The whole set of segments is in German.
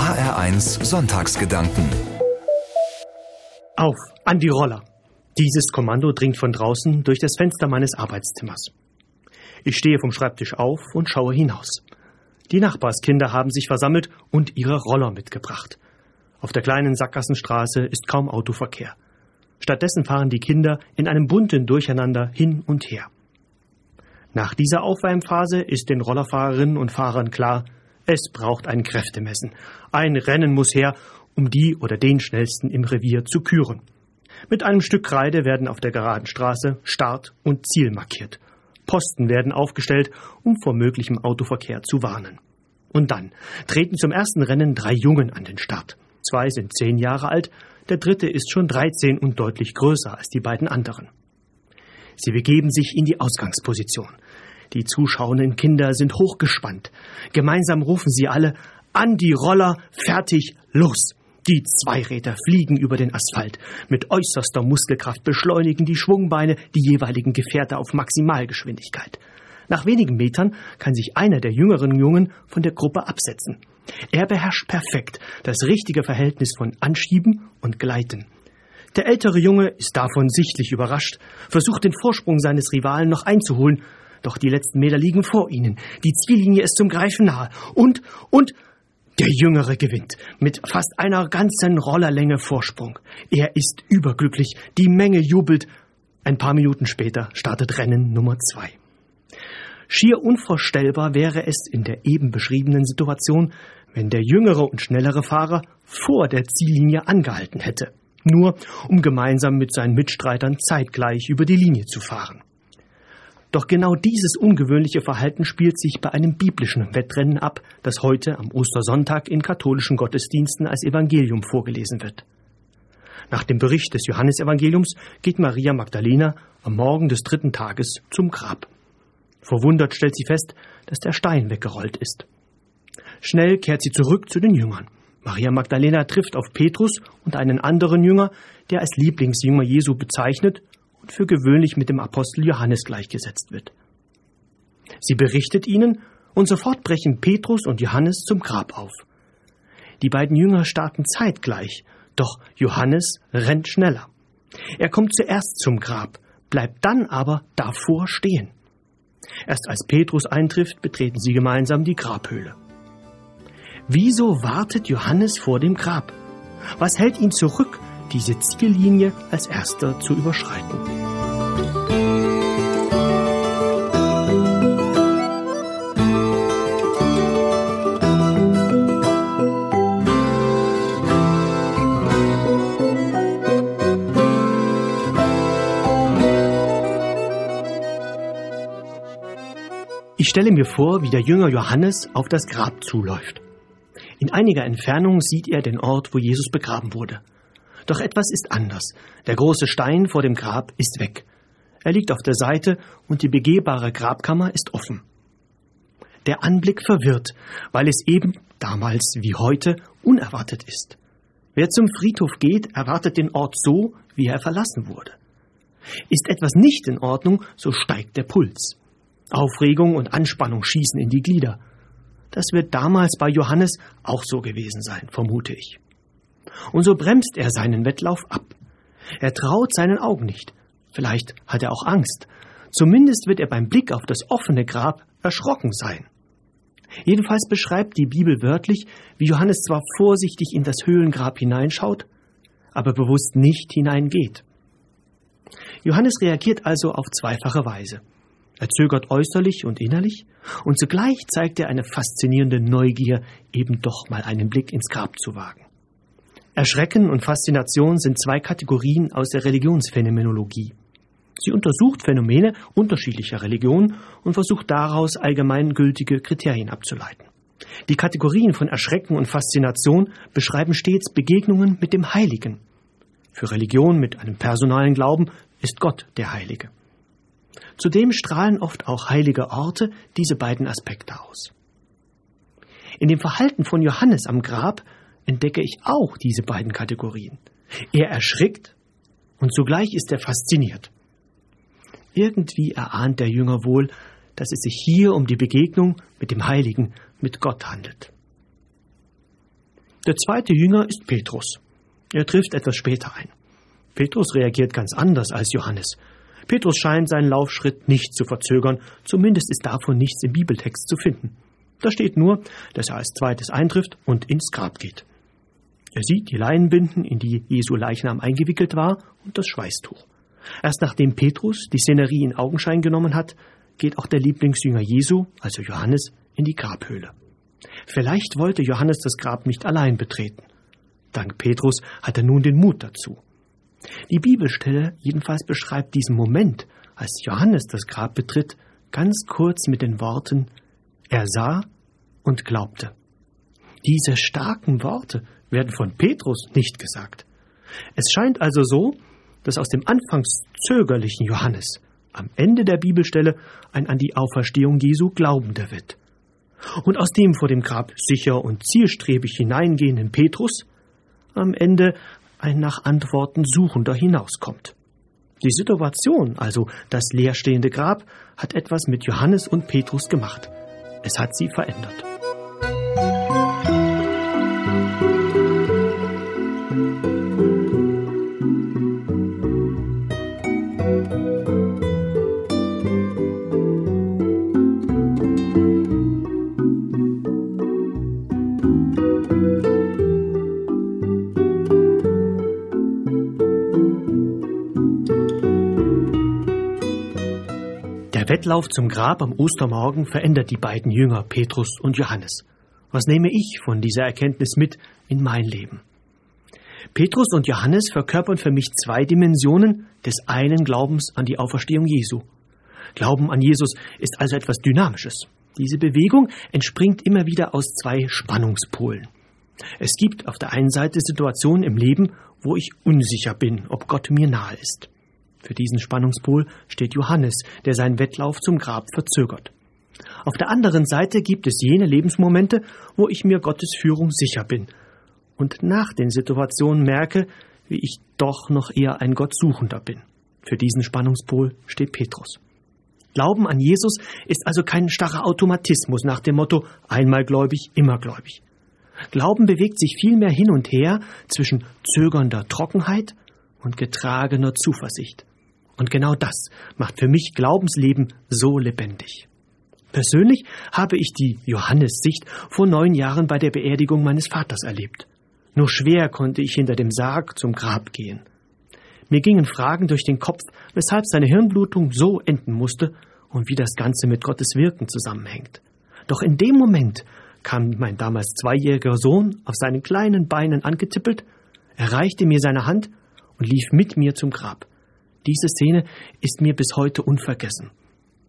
HR1 Sonntagsgedanken. Auf, an die Roller. Dieses Kommando dringt von draußen durch das Fenster meines Arbeitszimmers. Ich stehe vom Schreibtisch auf und schaue hinaus. Die Nachbarskinder haben sich versammelt und ihre Roller mitgebracht. Auf der kleinen Sackgassenstraße ist kaum Autoverkehr. Stattdessen fahren die Kinder in einem bunten Durcheinander hin und her. Nach dieser Aufwärmphase ist den Rollerfahrerinnen und Fahrern klar, es braucht ein Kräftemessen. Ein Rennen muss her, um die oder den schnellsten im Revier zu küren. Mit einem Stück Kreide werden auf der geraden Straße Start und Ziel markiert. Posten werden aufgestellt, um vor möglichem Autoverkehr zu warnen. Und dann treten zum ersten Rennen drei Jungen an den Start. Zwei sind zehn Jahre alt, der dritte ist schon dreizehn und deutlich größer als die beiden anderen. Sie begeben sich in die Ausgangsposition. Die zuschauenden Kinder sind hochgespannt. Gemeinsam rufen sie alle an die Roller, fertig, los. Die Zweiräder fliegen über den Asphalt. Mit äußerster Muskelkraft beschleunigen die Schwungbeine die jeweiligen Gefährte auf Maximalgeschwindigkeit. Nach wenigen Metern kann sich einer der jüngeren Jungen von der Gruppe absetzen. Er beherrscht perfekt das richtige Verhältnis von Anschieben und Gleiten. Der ältere Junge ist davon sichtlich überrascht, versucht den Vorsprung seines Rivalen noch einzuholen, doch die letzten Meter liegen vor ihnen. Die Ziellinie ist zum Greifen nahe. Und, und, der Jüngere gewinnt mit fast einer ganzen Rollerlänge Vorsprung. Er ist überglücklich, die Menge jubelt. Ein paar Minuten später startet Rennen Nummer zwei. Schier unvorstellbar wäre es in der eben beschriebenen Situation, wenn der jüngere und schnellere Fahrer vor der Ziellinie angehalten hätte, nur um gemeinsam mit seinen Mitstreitern zeitgleich über die Linie zu fahren. Doch genau dieses ungewöhnliche Verhalten spielt sich bei einem biblischen Wettrennen ab, das heute am Ostersonntag in katholischen Gottesdiensten als Evangelium vorgelesen wird. Nach dem Bericht des Johannesevangeliums geht Maria Magdalena am Morgen des dritten Tages zum Grab. Verwundert stellt sie fest, dass der Stein weggerollt ist. Schnell kehrt sie zurück zu den Jüngern. Maria Magdalena trifft auf Petrus und einen anderen Jünger, der als Lieblingsjünger Jesu bezeichnet für gewöhnlich mit dem Apostel Johannes gleichgesetzt wird. Sie berichtet ihnen, und sofort brechen Petrus und Johannes zum Grab auf. Die beiden Jünger starten zeitgleich, doch Johannes rennt schneller. Er kommt zuerst zum Grab, bleibt dann aber davor stehen. Erst als Petrus eintrifft, betreten sie gemeinsam die Grabhöhle. Wieso wartet Johannes vor dem Grab? Was hält ihn zurück, diese Ziellinie als erster zu überschreiten. Ich stelle mir vor, wie der Jünger Johannes auf das Grab zuläuft. In einiger Entfernung sieht er den Ort, wo Jesus begraben wurde. Doch etwas ist anders. Der große Stein vor dem Grab ist weg. Er liegt auf der Seite und die begehbare Grabkammer ist offen. Der Anblick verwirrt, weil es eben damals wie heute unerwartet ist. Wer zum Friedhof geht, erwartet den Ort so, wie er verlassen wurde. Ist etwas nicht in Ordnung, so steigt der Puls. Aufregung und Anspannung schießen in die Glieder. Das wird damals bei Johannes auch so gewesen sein, vermute ich. Und so bremst er seinen Wettlauf ab. Er traut seinen Augen nicht. Vielleicht hat er auch Angst. Zumindest wird er beim Blick auf das offene Grab erschrocken sein. Jedenfalls beschreibt die Bibel wörtlich, wie Johannes zwar vorsichtig in das Höhlengrab hineinschaut, aber bewusst nicht hineingeht. Johannes reagiert also auf zweifache Weise. Er zögert äußerlich und innerlich, und zugleich zeigt er eine faszinierende Neugier, eben doch mal einen Blick ins Grab zu wagen. Erschrecken und Faszination sind zwei Kategorien aus der Religionsphänomenologie. Sie untersucht Phänomene unterschiedlicher Religionen und versucht daraus allgemeingültige Kriterien abzuleiten. Die Kategorien von Erschrecken und Faszination beschreiben stets Begegnungen mit dem Heiligen. Für Religion mit einem personalen Glauben ist Gott der Heilige. Zudem strahlen oft auch heilige Orte diese beiden Aspekte aus. In dem Verhalten von Johannes am Grab entdecke ich auch diese beiden Kategorien. Er erschrickt und zugleich ist er fasziniert. Irgendwie erahnt der Jünger wohl, dass es sich hier um die Begegnung mit dem Heiligen, mit Gott handelt. Der zweite Jünger ist Petrus. Er trifft etwas später ein. Petrus reagiert ganz anders als Johannes. Petrus scheint seinen Laufschritt nicht zu verzögern, zumindest ist davon nichts im Bibeltext zu finden. Da steht nur, dass er als zweites eintrifft und ins Grab geht. Er sieht die Leinenbinden, in die Jesu Leichnam eingewickelt war, und das Schweißtuch. Erst nachdem Petrus die Szenerie in Augenschein genommen hat, geht auch der Lieblingsjünger Jesu, also Johannes, in die Grabhöhle. Vielleicht wollte Johannes das Grab nicht allein betreten. Dank Petrus hat er nun den Mut dazu. Die Bibelstelle jedenfalls beschreibt diesen Moment, als Johannes das Grab betritt, ganz kurz mit den Worten Er sah und glaubte. Diese starken Worte werden von Petrus nicht gesagt. Es scheint also so, dass aus dem anfangs zögerlichen Johannes am Ende der Bibelstelle ein an die Auferstehung Jesu Glaubender wird. Und aus dem vor dem Grab sicher und zielstrebig hineingehenden Petrus am Ende ein nach Antworten Suchender hinauskommt. Die Situation, also das leerstehende Grab, hat etwas mit Johannes und Petrus gemacht. Es hat sie verändert. Wettlauf zum Grab am Ostermorgen verändert die beiden Jünger Petrus und Johannes. Was nehme ich von dieser Erkenntnis mit in mein Leben? Petrus und Johannes verkörpern für mich zwei Dimensionen des einen Glaubens an die Auferstehung Jesu. Glauben an Jesus ist also etwas Dynamisches. Diese Bewegung entspringt immer wieder aus zwei Spannungspolen. Es gibt auf der einen Seite Situationen im Leben, wo ich unsicher bin, ob Gott mir nahe ist. Für diesen Spannungspol steht Johannes, der seinen Wettlauf zum Grab verzögert. Auf der anderen Seite gibt es jene Lebensmomente, wo ich mir Gottes Führung sicher bin und nach den Situationen merke, wie ich doch noch eher ein Gottsuchender bin. Für diesen Spannungspol steht Petrus. Glauben an Jesus ist also kein starrer Automatismus nach dem Motto einmal gläubig, immer gläubig. Glauben bewegt sich vielmehr hin und her zwischen zögernder Trockenheit und getragener Zuversicht. Und genau das macht für mich Glaubensleben so lebendig. Persönlich habe ich die Johannes-Sicht vor neun Jahren bei der Beerdigung meines Vaters erlebt. Nur schwer konnte ich hinter dem Sarg zum Grab gehen. Mir gingen Fragen durch den Kopf, weshalb seine Hirnblutung so enden musste und wie das Ganze mit Gottes Wirken zusammenhängt. Doch in dem Moment kam mein damals zweijähriger Sohn auf seinen kleinen Beinen angetippelt, erreichte mir seine Hand und lief mit mir zum Grab. Diese Szene ist mir bis heute unvergessen.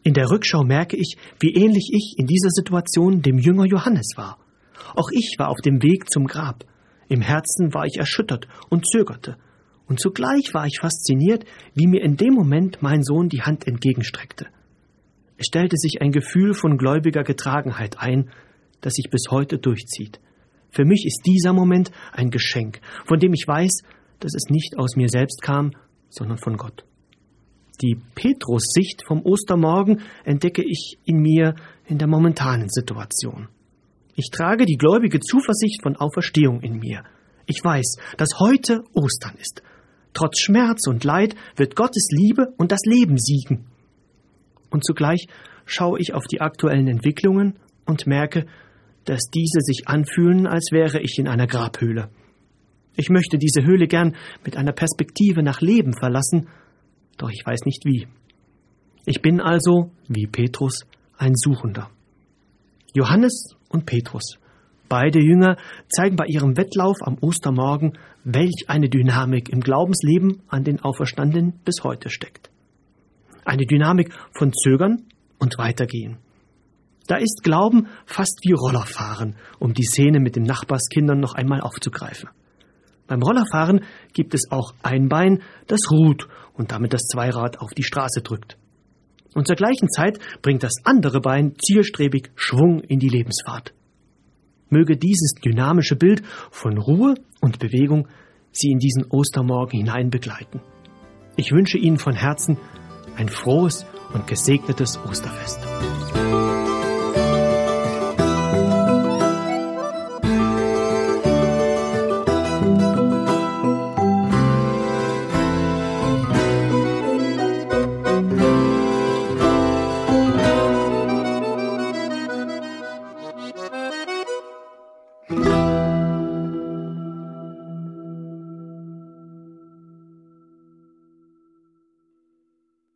In der Rückschau merke ich, wie ähnlich ich in dieser Situation dem Jünger Johannes war. Auch ich war auf dem Weg zum Grab. Im Herzen war ich erschüttert und zögerte. Und zugleich war ich fasziniert, wie mir in dem Moment mein Sohn die Hand entgegenstreckte. Es stellte sich ein Gefühl von gläubiger Getragenheit ein, das sich bis heute durchzieht. Für mich ist dieser Moment ein Geschenk, von dem ich weiß, dass es nicht aus mir selbst kam, sondern von Gott. Die Petrus-Sicht vom Ostermorgen entdecke ich in mir in der momentanen Situation. Ich trage die gläubige Zuversicht von Auferstehung in mir. Ich weiß, dass heute Ostern ist. Trotz Schmerz und Leid wird Gottes Liebe und das Leben siegen. Und zugleich schaue ich auf die aktuellen Entwicklungen und merke, dass diese sich anfühlen, als wäre ich in einer Grabhöhle. Ich möchte diese Höhle gern mit einer Perspektive nach Leben verlassen, doch ich weiß nicht wie. Ich bin also, wie Petrus, ein Suchender. Johannes und Petrus, beide Jünger, zeigen bei ihrem Wettlauf am Ostermorgen, welch eine Dynamik im Glaubensleben an den Auferstandenen bis heute steckt. Eine Dynamik von Zögern und Weitergehen. Da ist Glauben fast wie Rollerfahren, um die Szene mit den Nachbarskindern noch einmal aufzugreifen. Beim Rollerfahren gibt es auch ein Bein, das ruht und damit das Zweirad auf die Straße drückt. Und zur gleichen Zeit bringt das andere Bein zielstrebig Schwung in die Lebensfahrt. Möge dieses dynamische Bild von Ruhe und Bewegung Sie in diesen Ostermorgen hinein begleiten. Ich wünsche Ihnen von Herzen ein frohes und gesegnetes Osterfest.